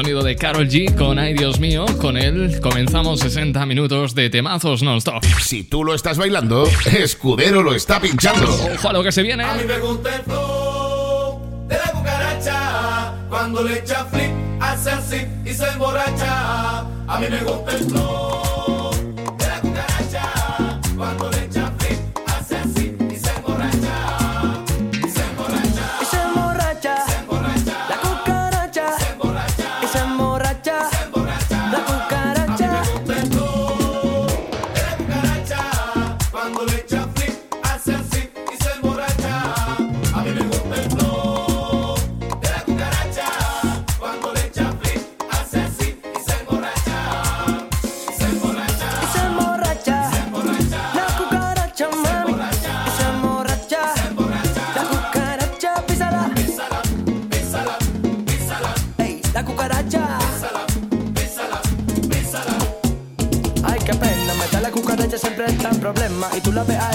sonido de Carol G con Ay Dios mío. Con él comenzamos 60 minutos de temazos non-stop. Si tú lo estás bailando, Escudero lo está pinchando. Ojo a lo que se viene. A mí me gusta el flow de la cucaracha. Cuando le echa flip, hace así y se emborracha. A mí me gusta el flow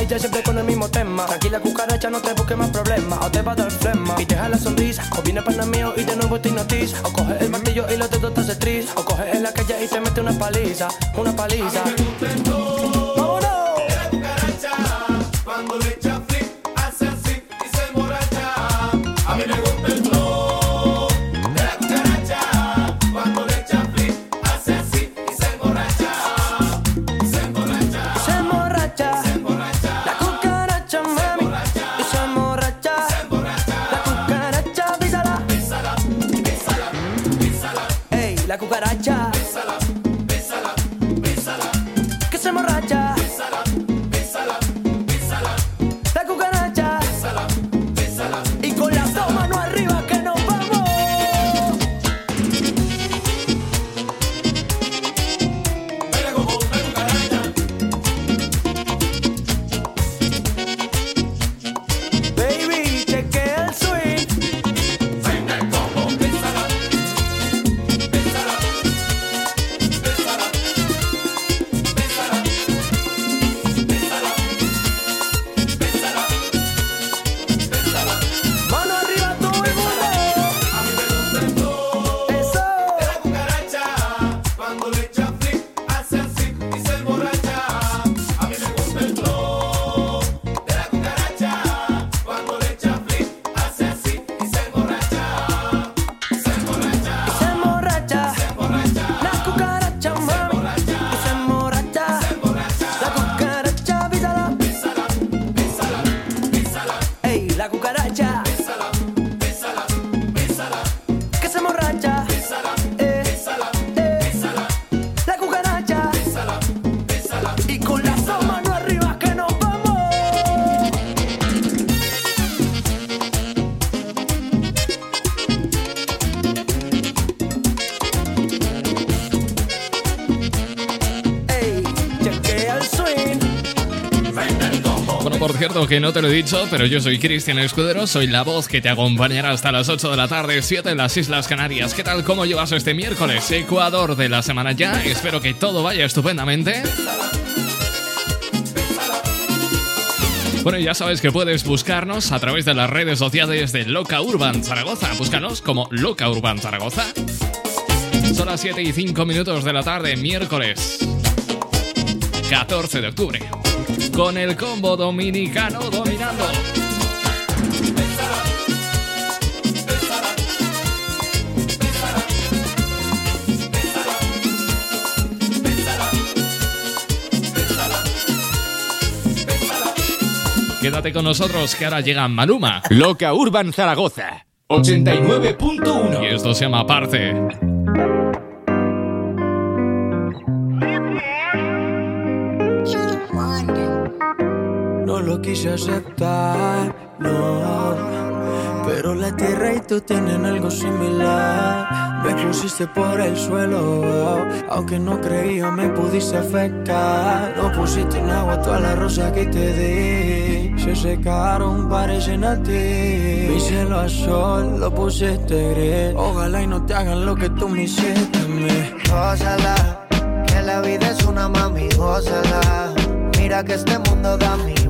siempre con el mismo tema. Tranquila, cucaracha, no te busques más problemas. O te va a dar flema y te la sonrisa. O viene pana mío y de nuevo te hipnotiza. O coge el martillo y los dedos te hace tris. O coge en la calle y te mete una paliza. Una paliza. Por cierto, que no te lo he dicho, pero yo soy Cristian Escudero, soy la voz que te acompañará hasta las 8 de la tarde, 7 en las Islas Canarias. ¿Qué tal? ¿Cómo llevas este miércoles? Ecuador de la semana ya. Espero que todo vaya estupendamente. Bueno, ya sabes que puedes buscarnos a través de las redes sociales de Loca Urban Zaragoza. Búscanos como Loca Urban Zaragoza. Son las 7 y 5 minutos de la tarde, miércoles 14 de octubre. Con el combo dominicano dominando. Quédate con nosotros que ahora llega Maluma. Loca Urban Zaragoza 89.1 Y esto se llama Aparte. Lo quise aceptar, no. Pero la tierra y tú tienen algo similar. Me pusiste por el suelo, aunque no creía me pudiste afectar. No pusiste en agua toda la rosa que te di. Se secaron, parecen a ti. Mi cielo a sol lo pusiste gris. Ojalá y no te hagan lo que tú me hiciste a mí. Gózala, que la vida es una mami, gózala. Mira que este mundo da mil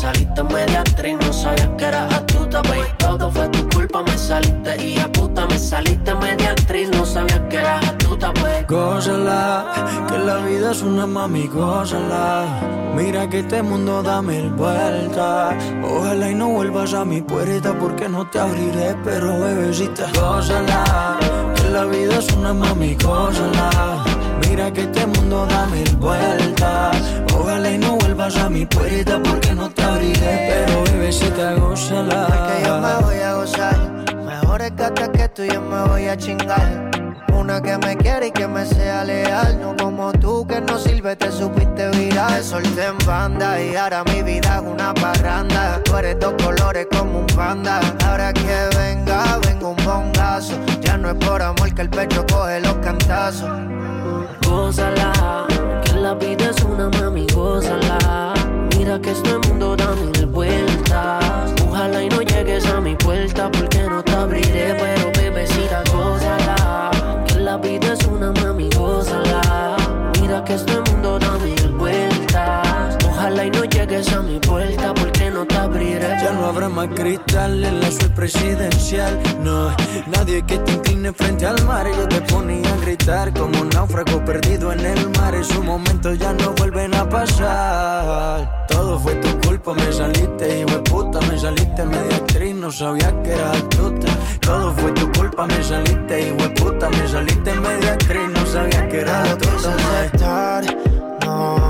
Saliste media actriz, no sabía que era astuta, baby. Todo fue tu culpa, me saliste y a puta me saliste media actriz, no sabía que era astuta, pues. Gózala, que la vida es una mami, gózala. Mira que este mundo da mil vueltas. Ojalá y no vuelvas a mi puerta porque no te abriré, pero bebecita, gózala. Que la vida es una mami, gózala. Mira que este mundo da mil vueltas. Ojalá y no vuelvas a mi puerta porque no te abriré, pero bebecita, gózala. que yo me voy a gozar. Mejor es que tú yo me voy a chingar. Una que me quiere y que me sea leal. No como tú que no sirve, te supiste viral. Te solté en banda y ahora mi vida es una parranda. Tú eres dos colores como un panda. Ahora que venga, vengo un bongazo. Ya no es por amor que el pecho coge los cantazos. Gózala, que la vida es una mami, gózala. Mira que este mundo da mil vueltas. Ojalá y no llegues a mi puerta porque no te abriré, pero bebecita, gózala. Que la vida es una mami, gózala. Mira que este mundo da mil llegues a mi puerta porque no te abriré. Ya no habrá más cristal en la suite presidencial. No, nadie que te incline frente al mar. Yo te ponía a gritar como un náufrago perdido en el mar. Esos momentos ya no vuelven a pasar. Todo fue tu culpa, me saliste, hijo de puta. Me saliste media actriz, no sabía que eras astuta. Todo fue tu culpa, me saliste, hijo de puta. Me saliste media actriz, no sabía que eras No astuta. aceptar, no.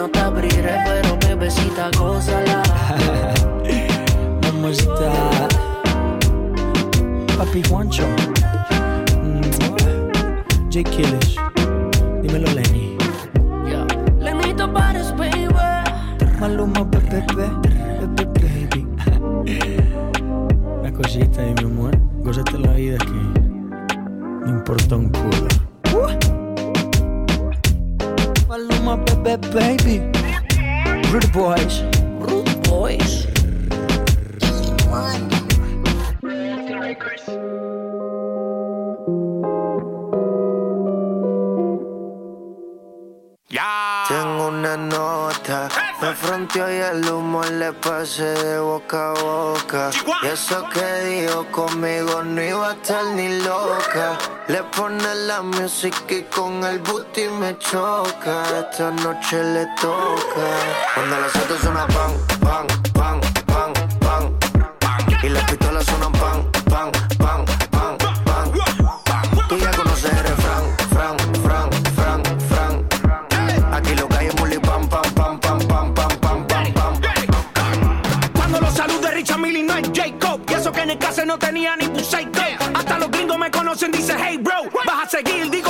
no te abriré, pero bebecita, gózala. Mamacita. Papi Juancho. Mm. J. Killish. Dímelo, Lenny. Lenito Pares, baby. Maluma, bebé, bebé, baby. Una cosita ahí, mi amor. Gózate la vida que no importa un culo. Maluma, bebé, baby. Rude boys. Rude Boys. Tengo una nota, me fronteó y el humo le pasé de boca a boca. Y eso que dijo conmigo no iba a estar ni loca. Le pone la música y con el booty me choca. Esta noche le toca. Cuando las autos suenan pan, pan, pan, pan, pan. Y las pistolas suenan pan, pan, me conocen, dice hey bro. Vas a seguir, digo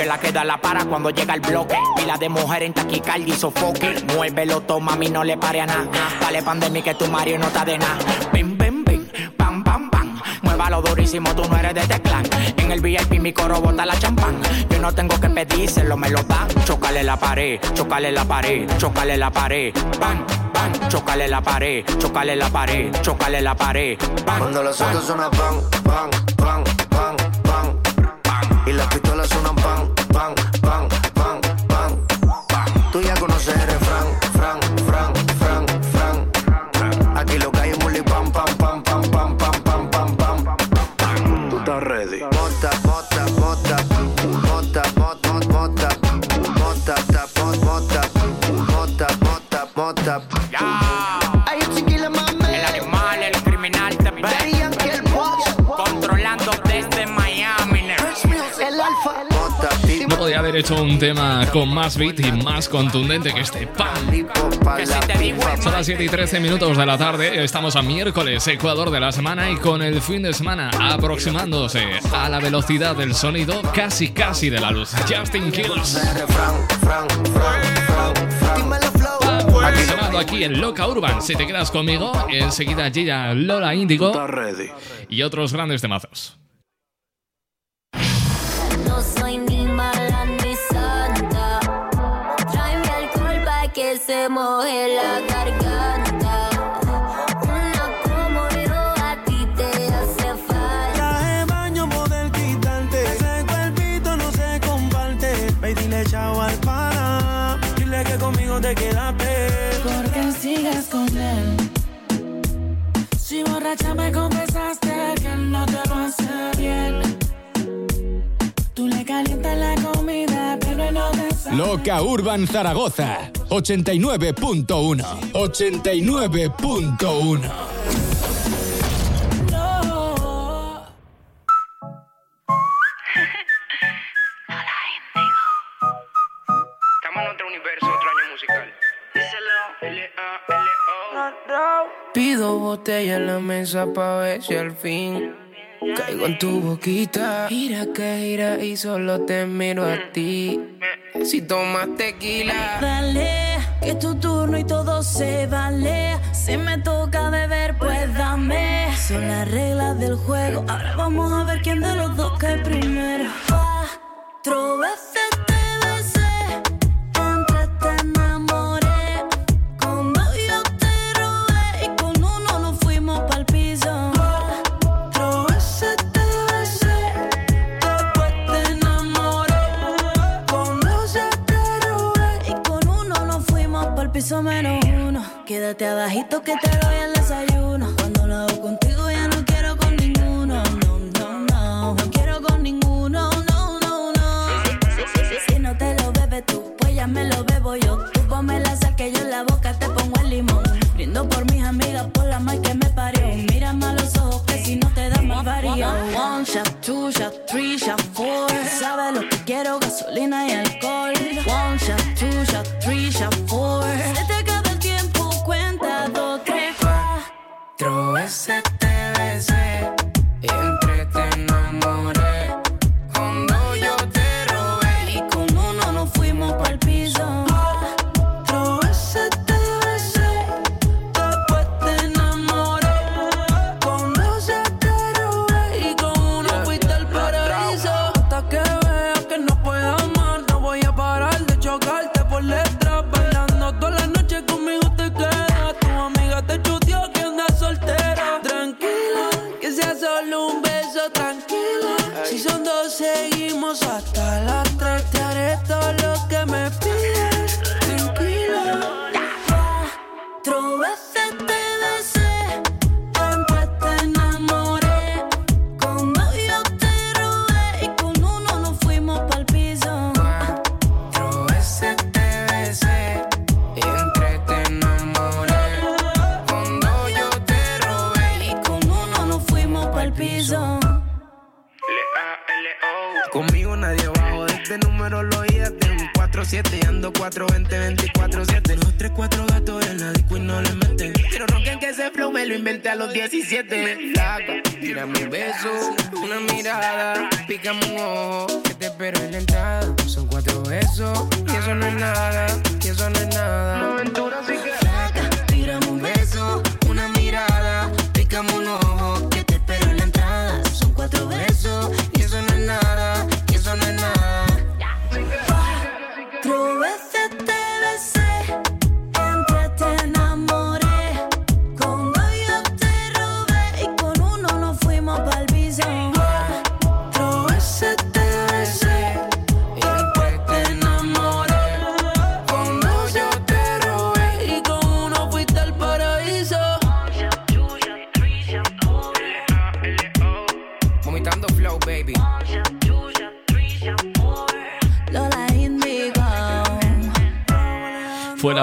Ella es la que da la para cuando llega el bloque. Pila de mujer en taquicardia y sofoque. Muévelo, toma, mí no le pare a nada. Dale pandemia que tu Mario no está de nada. Bim, bim, bim, pam, pam, pam. Muévalo durísimo, tú no eres de teclán. En el VIP mi coro bota la champán. Yo no tengo que pedírselo, me lo dan. Chocale la pared, chocale la pared, chocale la pared. Bam, bam, chocale la pared, chocale la pared, chocale la pared. Bam, Cuando los autos suenan pan, pan, pan, pan, pan. Y las le suenan pan. Hecho un tema con más beat y más contundente que este. Son las 7 y 13 minutos de la tarde, estamos a miércoles, Ecuador de la semana y con el fin de semana aproximándose a la velocidad del sonido casi casi de la luz. Justin Kills. sonando aquí en Loca Urban. Si te quedas conmigo, enseguida llega Lola Índigo ready. y otros grandes temazos. Se moje la garganta. Una como yo a ti te hace falta. Traje baño poder quitarte. Ese cuerpito no se comparte. Ve y dile chao al pana. Dile que conmigo te quedaste. Porque sigas con él. Si borracha me confesaste Loca Urban Zaragoza 89.1 89.1 No. Estamos en otro universo, otro año musical. Pido botella en la mesa pa' ver si al fin caigo en tu boquita. Gira que gira y solo te miro a ti. Si tomas tequila. Dale, que es tu turno y todo se vale. Si me toca beber, pues dame. Son las reglas del juego. Ahora vamos a ver quién de los dos cae primero. Cuatro veces Quédate abajito que te doy el desayuno. Cuando lo hago contigo ya no quiero con ninguno. No, no, no. No quiero con ninguno. No, no, no. Si no te lo bebes tú, pues ya me lo bebo yo. Tú ponme la sal que yo en la boca te pongo el limón. Brindo por mis amigas, por la mal que me parió. Mírame a los ojos que si no te da más varío. One shot, two shot, three shot, four. Sabes lo que quiero, gasolina y alcohol. set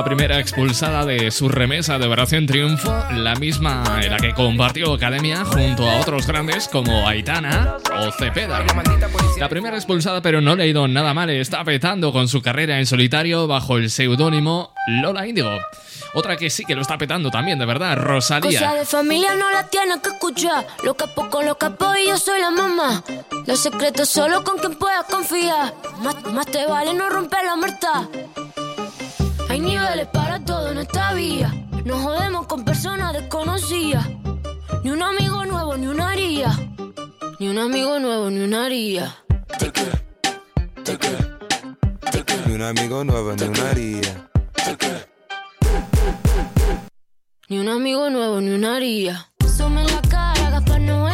primera expulsada de su remesa de Operación Triunfo, la misma en la que compartió academia junto a otros grandes como Aitana o Cepeda. La primera expulsada, pero no le ha ido nada mal, está petando con su carrera en solitario bajo el seudónimo Lola Índigo. Otra que sí que lo está petando también, de verdad, Cosa Rosalía. de familia no la tienes que escuchar. Los capos con los capos y yo soy la mamá. Los secretos solo con quien puedas confiar. Más, más te vale no romper la muerta. Hay niveles para todo en esta vía. No jodemos con personas desconocidas. Ni un amigo nuevo, ni una haría. Ni un amigo nuevo, ni una haría. Ni un amigo nuevo, ni una haría. Ni un amigo nuevo, ni una haría. Sume la cara, Gaspar Noé.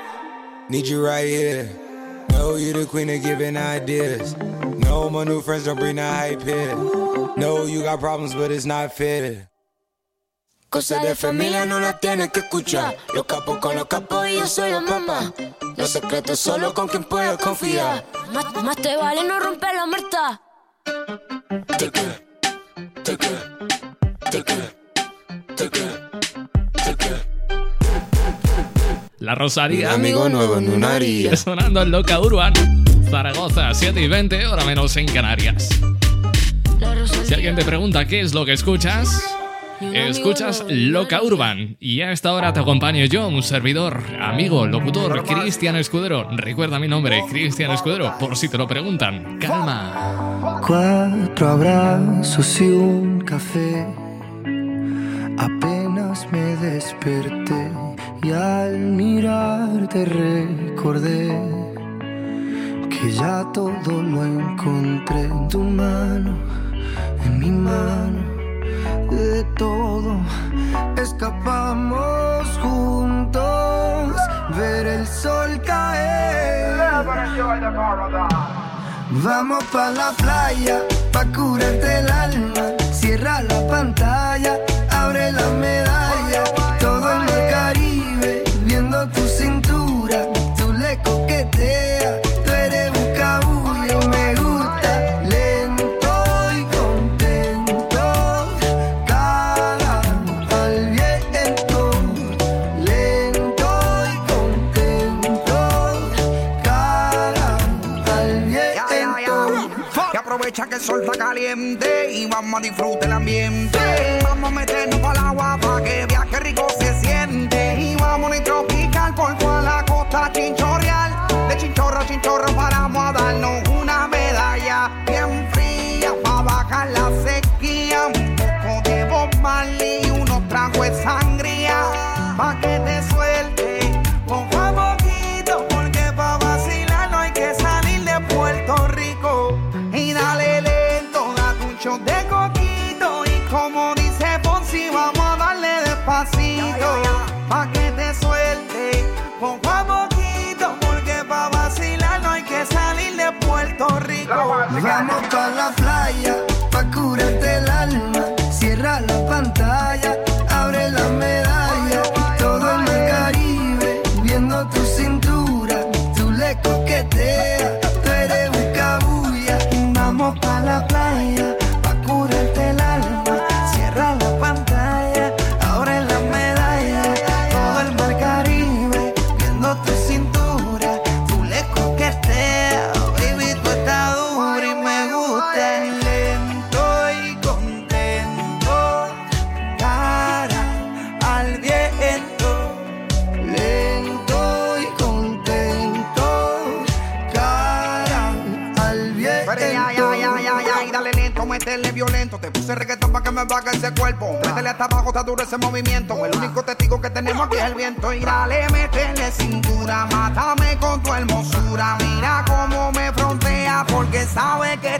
Need you right here. Know you the queen of giving ideas. No, my new friends don't bring the hype here. No, you got problems, but it's not fair. Cosas de familia no las tienes que escuchar. Los capos con los capos y yo soy la mamá. Los secretos solo con quien puedas confiar. Más, más te vale no romper la muerta. La Rosalía. Amigo nuevo en una haría. Sonando en Loca Urban. Zaragoza, 7 y 20, hora menos en Canarias. Si alguien te pregunta qué es lo que escuchas, escuchas Loca Urban. Y a esta hora te acompaño yo, un servidor, amigo, locutor, Cristian Escudero. Recuerda mi nombre, Cristian Escudero, por si te lo preguntan. Calma. Cuatro abrazos y un café. Apenas me desperté y al mirarte recordé que ya todo lo encontré en tu mano, en mi mano. De todo escapamos juntos, ver el sol caer. Vamos pa la playa, pa curarte el alma. Caliente y vamos a disfrutar el ambiente. Vamos a meternos para el agua para que viaje rico se siente. Y vamos a tropical por toda la costa chinchorreal. De chinchorro a chinchorro paramos a darnos me baje ese cuerpo. Métele hasta abajo, está duro ese movimiento. El único testigo que tenemos aquí es el viento. Y dale, métele cintura, mátame con tu hermosura. Mira cómo me frontea porque sabe que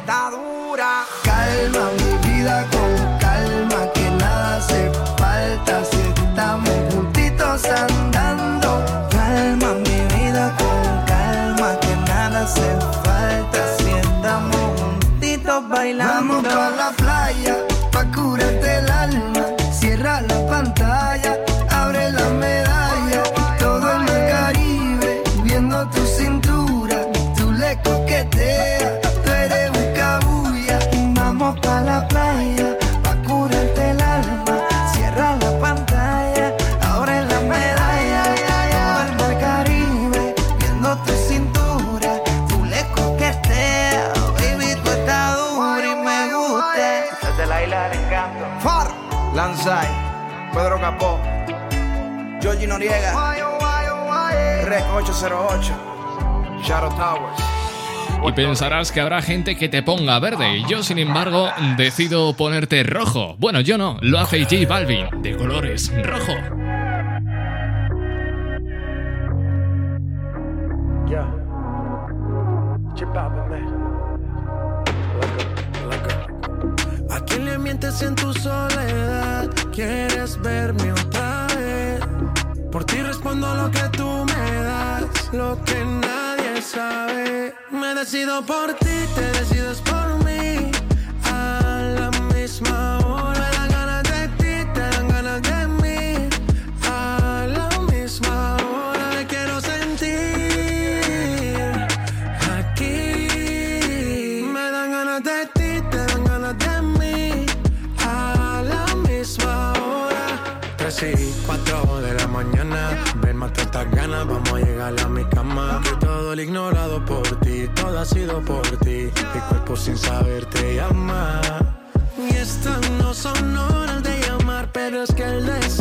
Georgie Noriega, Rec 808, Shadow Towers. Y pensarás que habrá gente que te ponga verde. Yo, sin embargo, decido ponerte rojo. Bueno, yo no, lo hace J Balvin, de colores rojo. Yeah. ¿A quién le mientes en tu soledad? ¿Quieres verme lo que nadie sabe. Me decido por ti, te decides por mí. A la misma hora estas ganas, vamos a llegar a mi cama. Que todo el ignorado por ti, todo ha sido por ti. Mi cuerpo sin saber te llama. Y estas no son horas de llamar, pero es que el deseo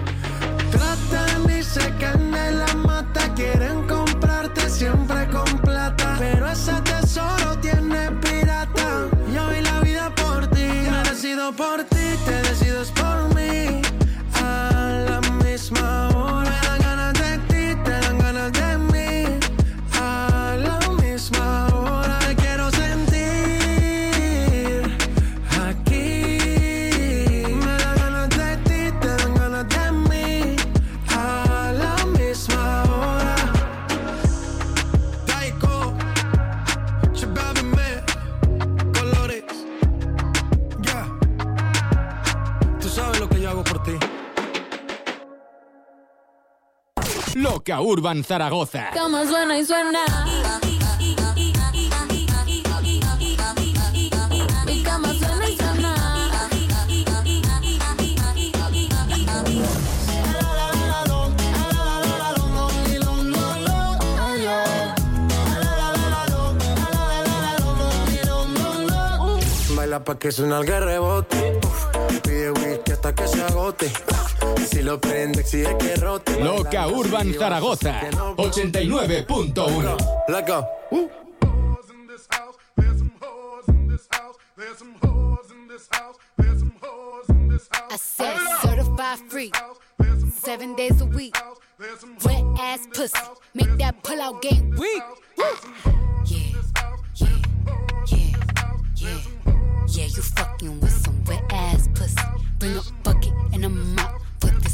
Urban Zaragoza. Cama suena y suena. Baila pa' que suena el rebote. Uf, Pide whisky hasta que se agote. Si lo prende, exige que rote. Loca Urban Zaragoza. 89.1. Let's go. Uh. I said certified free, seven days a week. Wet ass pussy, make that pull out game weak. Yeah, yeah, yeah, yeah, yeah. You fucking with some wet ass pussy. Bring a bucket and a mop for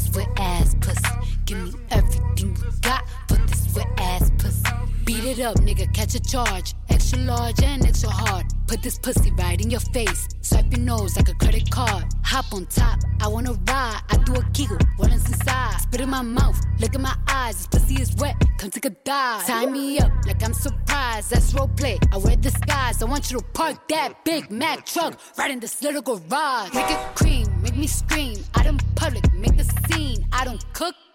this wet ass pussy. Give me everything you got for this wet ass pussy. Beat it up, nigga, catch a charge. Extra large and extra hard. Put this pussy right in your face. Swipe your nose like a credit card. Hop on top, I wanna ride. I do a giggle, is inside? Spit in my mouth, look in my eyes. This pussy is wet, come take a dive. Tie me up like I'm surprised. That's role play. I wear disguise. I want you to park that Big Mac truck right in this little garage. Make it cream, make me scream. Out in public, make the scene. I don't cook.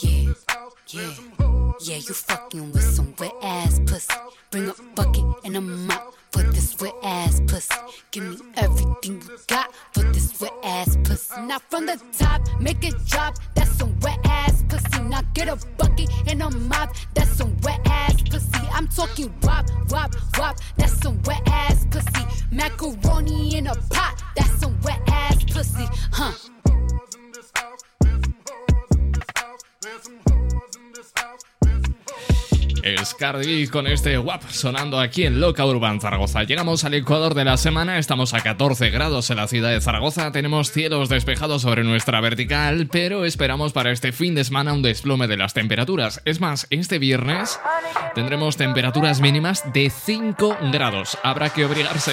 yeah, yeah. Yeah, you fucking with some wet ass pussy. Bring a bucket and a mop for this wet ass Cardi con este WAP sonando aquí en Loca Urban Zaragoza. Llegamos al Ecuador de la semana, estamos a 14 grados en la ciudad de Zaragoza, tenemos cielos despejados sobre nuestra vertical, pero esperamos para este fin de semana un desplome de las temperaturas. Es más, este viernes tendremos temperaturas mínimas de 5 grados. Habrá que obligarse.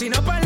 Si no para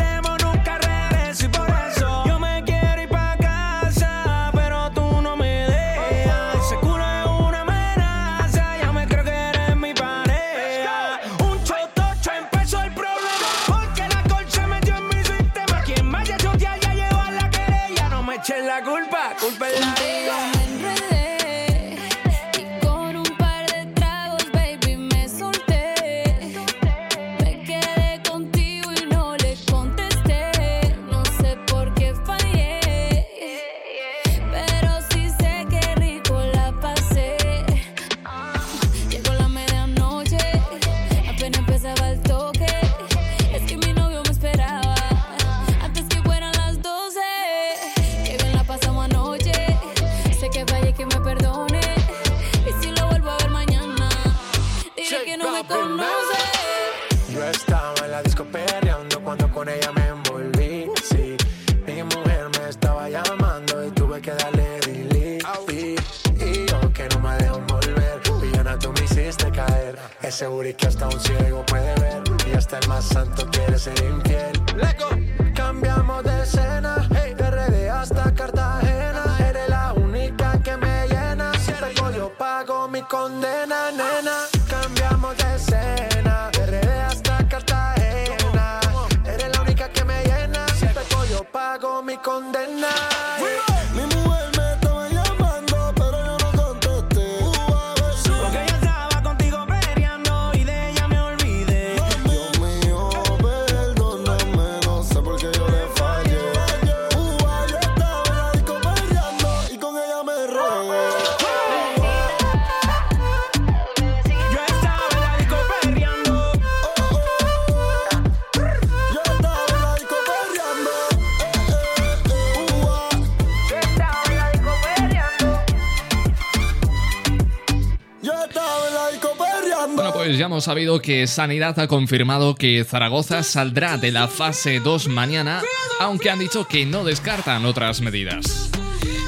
sabido que Sanidad ha confirmado que Zaragoza saldrá de la fase 2 mañana, aunque han dicho que no descartan otras medidas.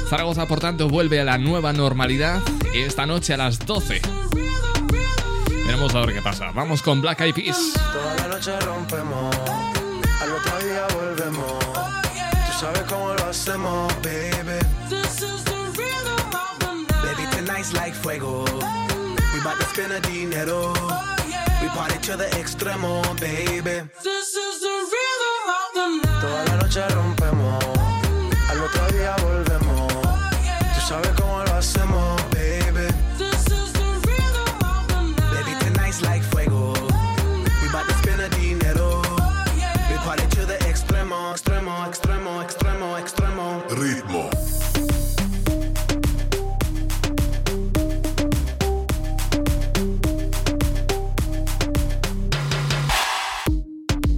Zaragoza, por tanto, vuelve a la nueva normalidad esta noche a las 12. Veremos a ver qué pasa. Vamos con Black Eyed Peas. Toda la noche rompemos, al otro día volvemos. Tú sabes cómo lo hacemos, baby. Baby, tonight's like fuego. We bout to spend a dinero. We party to the extremo, baby. Toda la noche rompemos, al otro día volvemos. Tú sabes cómo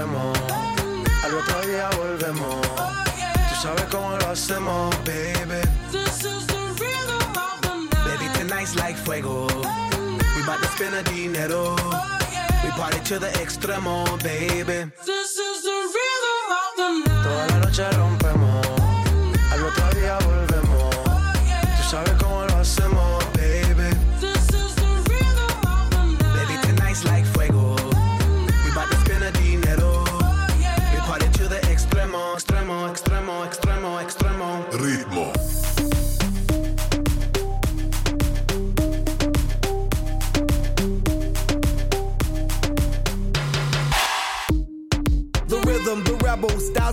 al otro día volvemos. Tú sabes cómo lo hacemos, baby. Baby, tonight's like fuego. We bout to spend a dinero. We party to the extremo, baby. Toda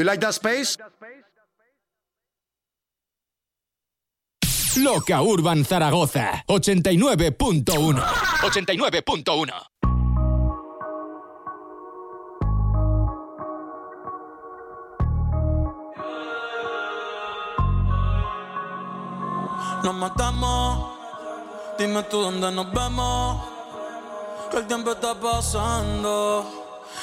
You like that space? Loca Urban Zaragoza 89.1 89.1 Nos matamos, dime tú dónde nos vemos. Que el tiempo está pasando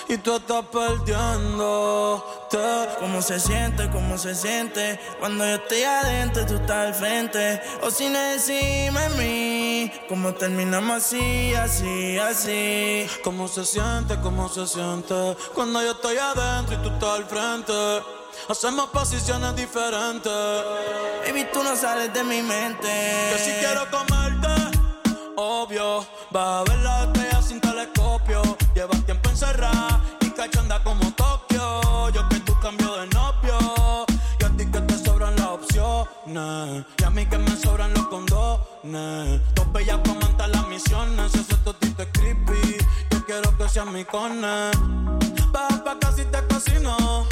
y tú estás perdiéndote. ¿Cómo se siente? ¿Cómo se siente? Cuando yo estoy adentro tú estás al frente. O sin encima de mí. ¿Cómo terminamos así, así, así? ¿Cómo se siente? ¿Cómo se siente? Cuando yo estoy adentro y tú estás al frente. Hacemos posiciones diferentes. Baby, tú no sales de mi mente. Que si quiero comerte, obvio. Vas a ver la estrella sin telescopio. Tiempo encerrada y cachanda como Tokio. Yo que tú cambio de novio. Y a ti que te sobran las opciones. Y a mí que me sobran los condones. Dos bellas montar las misiones. Eso totito es creepy. Yo quiero que seas mi cone. Baja pa' casi te cocino.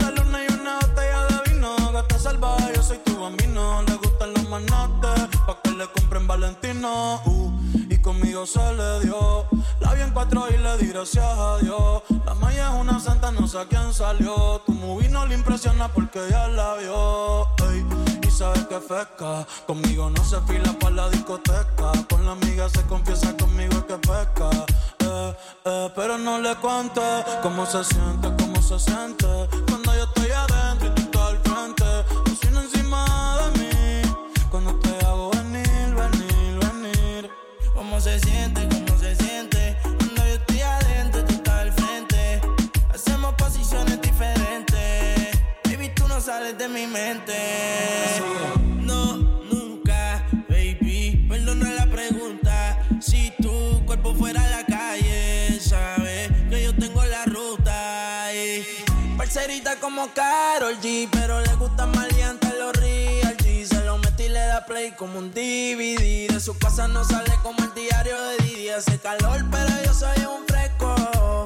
La luna y una botella de vino. Gata salvaje, yo soy tu bambino. Le gustan los manates. Pa' que le compren Valentino. Uh, y conmigo se le dio. La vi en cuatro y le di gracias a Dios. La maya es una santa, no sé a quién salió. Tu movie no le impresiona porque ya la vio. Y sabes que pesca. Conmigo no se fila para la discoteca. Con la amiga se confiesa conmigo es que pesca. Eh, eh, pero no le cuente cómo se siente, cómo se siente. No, nunca, baby. Perdona la pregunta. Si tu cuerpo fuera a la calle, sabes que yo tengo la ruta. Y parcerita como Carol G, pero le gusta maleante los real G. Se lo metí y le da play como un DVD. De su casa no sale como el diario de Didi. Hace calor, pero yo soy un fresco.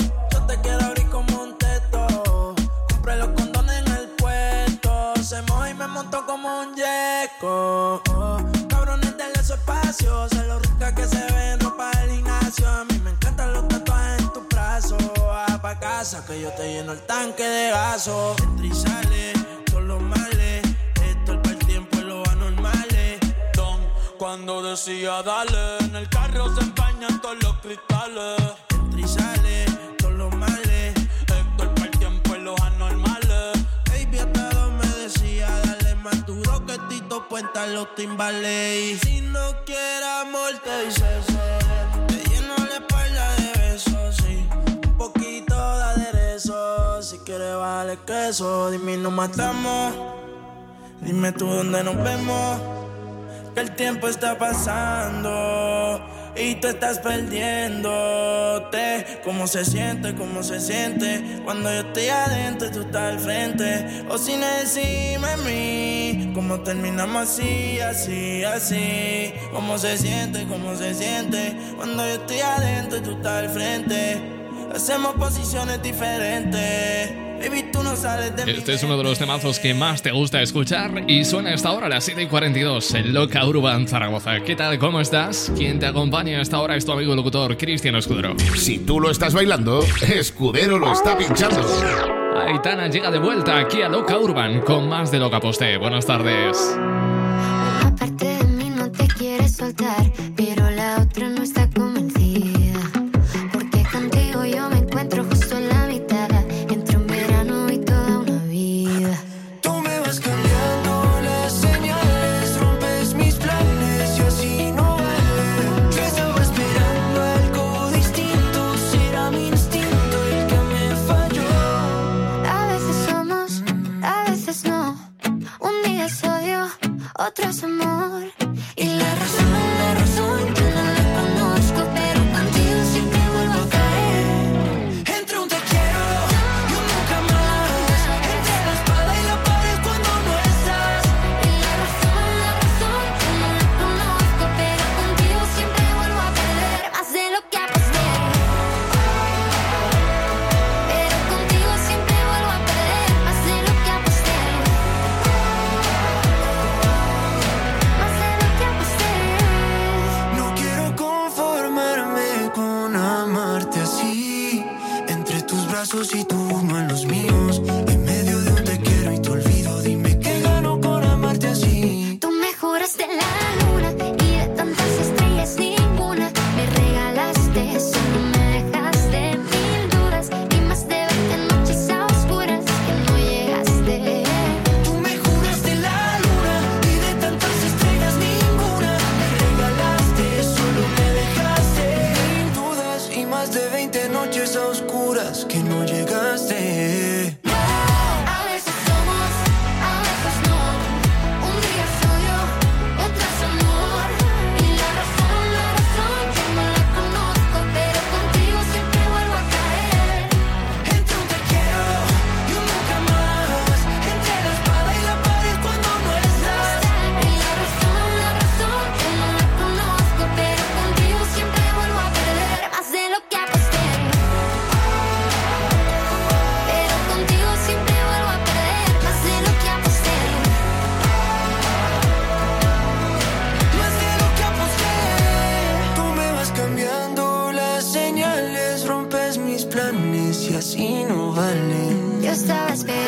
Como un yeco. Cabrones, denle su espacio. Se lo rica que se ve en ropa del gimnasio. A mí me encantan los tatuajes en tu brazo. Va pa' casa que yo te lleno el tanque de gaso. Entra y todos los males. Esto es para el tiempo y los anormales. Don, cuando decía dale, en el carro se empañan todos los cristales. Si no quieres amor, te dice sí. Te lleno la espalda de besos, sí. Un poquito de aderezo. Si quieres, vale queso. Dime, nos matamos. Dime tú dónde nos vemos. Que el tiempo está pasando y tú estás perdiéndote. ¿Cómo se siente? ¿Cómo se siente? Cuando yo estoy adentro y tú estás al frente. O sin encima de mí. ¿Cómo terminamos así, así, así? ¿Cómo se siente? ¿Cómo se siente? Cuando yo estoy adentro y tú estás al frente. Hacemos posiciones diferentes. Este es uno de los temazos que más te gusta escuchar y suena a esta hora a las 7 y 42 en Loca Urban Zaragoza. ¿Qué tal? ¿Cómo estás? Quien te acompaña a esta hora es tu amigo locutor Cristian Escudero. Si tú lo estás bailando, Escudero lo está pinchando. Aitana llega de vuelta aquí a Loca Urban con más de Loca Poste. Buenas tardes. Una parte de mí no te quiere soltar, así no vale. Yo estaba esperando.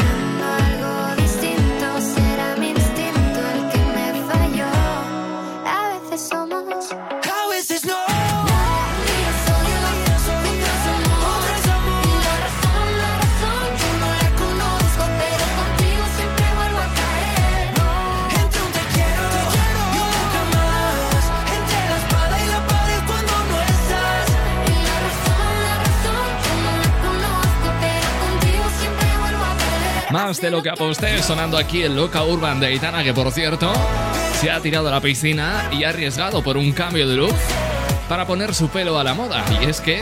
De lo que aposté sonando aquí el Loca Urban de Aitana, que por cierto se ha tirado a la piscina y ha arriesgado por un cambio de look para poner su pelo a la moda. Y es que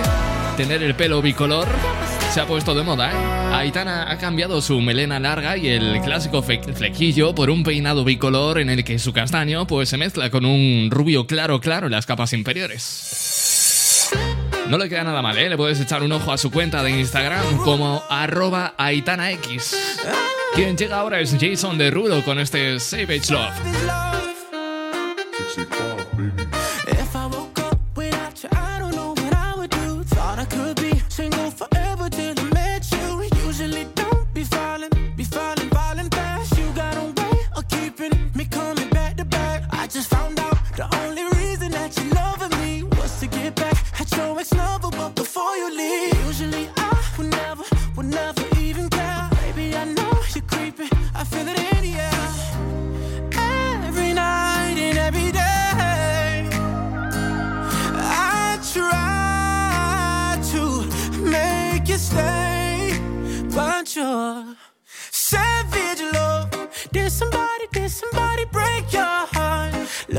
tener el pelo bicolor se ha puesto de moda, ¿eh? Aitana ha cambiado su melena larga y el clásico flequillo por un peinado bicolor en el que su castaño pues se mezcla con un rubio claro claro en las capas inferiores. No le queda nada mal, ¿eh? Le puedes echar un ojo a su cuenta de Instagram como arroba AitanaX. Quien llega ahora es Jason Derulo con este Savage Love.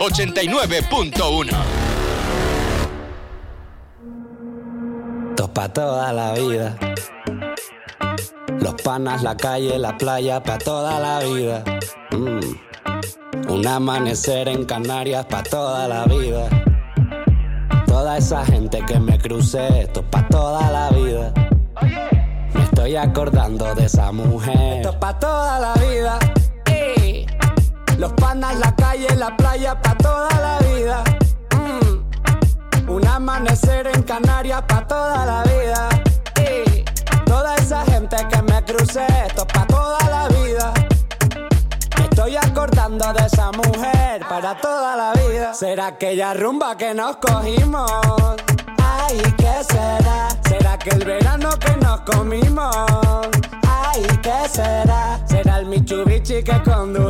89.1 Esto pa' toda la vida. Los panas, la calle, la playa, pa' toda la vida. Mm. Un amanecer en Canarias, pa' toda la vida. Toda esa gente que me crucé, esto pa' toda la vida. Me estoy acordando de esa mujer. Esto pa' toda la vida. Los panas, la calle, la playa, pa' toda la vida. Mm. Un amanecer en Canarias pa' toda la vida. Y toda esa gente que me crucé, esto pa' toda la vida. Me estoy acordando de esa mujer para toda la vida. ¿Será aquella rumba que nos cogimos? Ay, ¿qué será? ¿Será que el verano que nos comimos? Ay, ¿qué será? ¿Será el Mitsubishi que condujimos?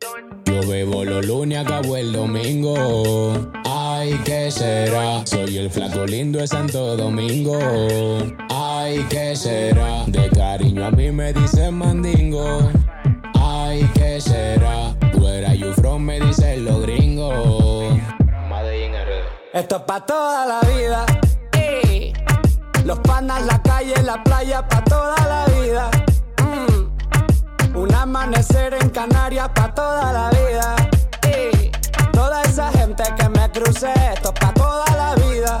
Yo bebo los lunes, acabo el domingo. Ay, ¿qué será? Soy el flaco lindo de Santo Domingo. Ay, ¿qué será? De cariño a mí me dicen mandingo. Ay, ¿qué será? Where are you from? Me dicen los gringos. Esto es pa' toda la vida. Los panas, la calle, la playa, pa' toda la vida. Un amanecer en Canarias, pa' toda la vida. ey. Toda esa gente que me crucé, esto es pa' toda la vida.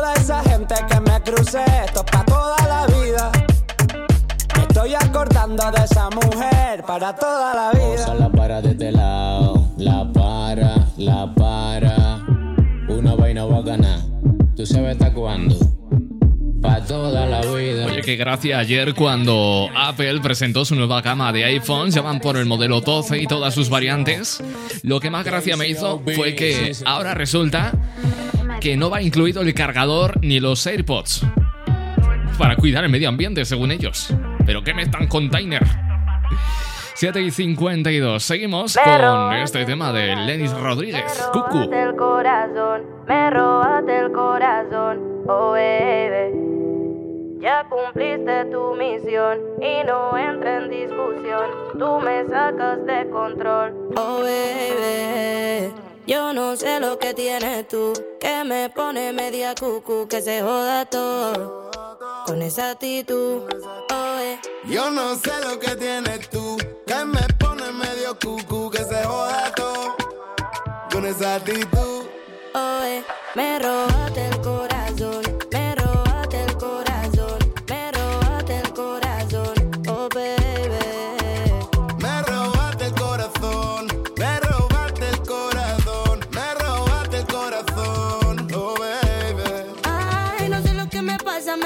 Toda esa gente que me crucé, esto es pa' toda la vida. Me estoy acordando de esa mujer para toda la vida. Osa la para de este lado, la para, la para. Una vaina bacana, tú sabes hasta cuándo. Pa' toda la vida. Oye, qué gracia ayer cuando Apple presentó su nueva gama de iPhones, ya van por el modelo 12 y todas sus variantes. Lo que más gracia me hizo fue que ahora resulta que no va incluido el cargador ni los AirPods. Para cuidar el medio ambiente, según ellos. Pero qué me están container. 7 y 52. Seguimos con este tema de Lenis Rodríguez. Cucu. robaste el corazón, me robaste el corazón, oh baby. Ya cumpliste tu misión y no entra en discusión. Tú me sacas de control, Oh baby, yo no sé lo que tienes tú, que me pone media cucu, que se joda todo con esa actitud. Oh, eh. Yo no sé lo que tienes tú, que me pone medio cucu, que se joda todo con esa actitud. Oh, eh. Me robaste el corazón,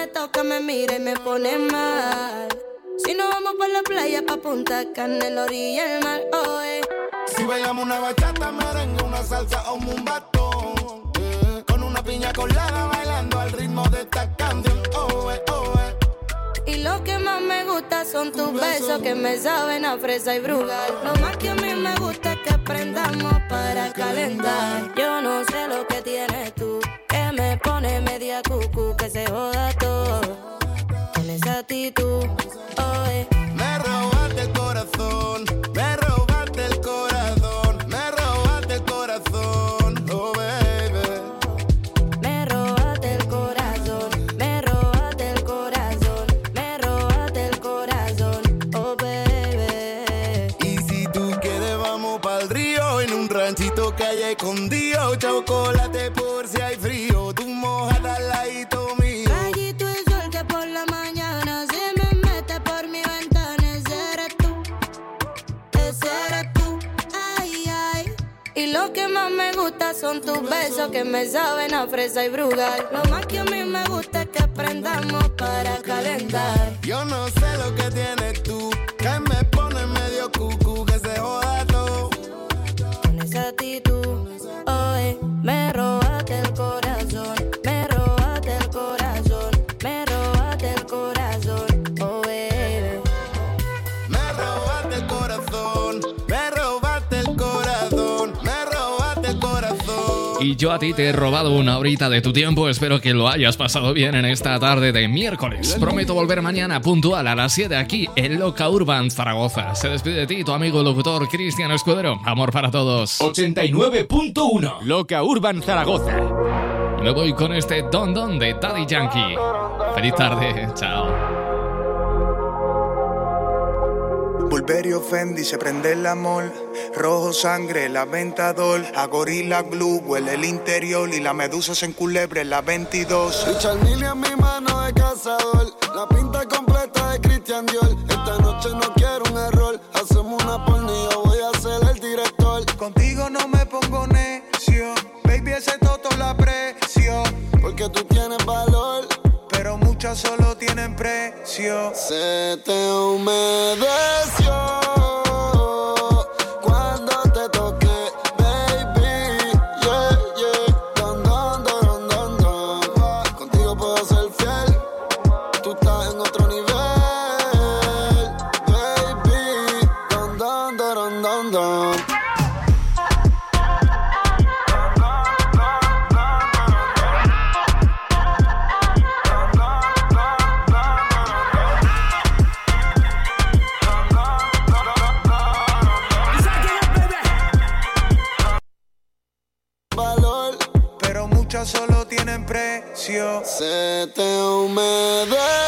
me toca, me mira y me pone mal. Si nos vamos por la playa, pa' Punta Cana, en la orilla del mar, oh, eh. Si bailamos una bachata, merengue, una salsa o un batón, eh, con una piña colada bailando al ritmo de esta canción, oh eh, oh eh. Y lo que más me gusta son tus besos que me saben a fresa y brugal. Lo más que a mí me gusta es que aprendamos para calentar. Yo no sé lo que tienes tú, que me pone media cucu, que se joda todo con esa actitud. Oh, son tus besos que me saben a fresa y brugal. Lo más que a mí me gusta es que aprendamos para calentar. Yo no sé lo que tienes tú Y yo a ti te he robado una horita de tu tiempo. Espero que lo hayas pasado bien en esta tarde de miércoles. Prometo volver mañana puntual a las 7 aquí en Loca Urban Zaragoza. Se despide de ti tu amigo locutor Cristian Escudero. Amor para todos. 89.1 Loca Urban Zaragoza. Me voy con este Don Don de Daddy Yankee. Feliz tarde. Chao. Bulberio Fendi se prende el amor. Rojo sangre, la ventador. A gorila glue, huele el interior. Y la medusa se enculebre en la 22. Richard a mi mano de cazador. La pinta completa de Christian Dior. Esta noche no quiero un error. Hacemos una yo voy a ser el director. Contigo no me pongo necio. Baby, ese toto la aprecio. Porque tú tienes valor. Solo tienen precio. Se te humedeció Precio. se te humedeció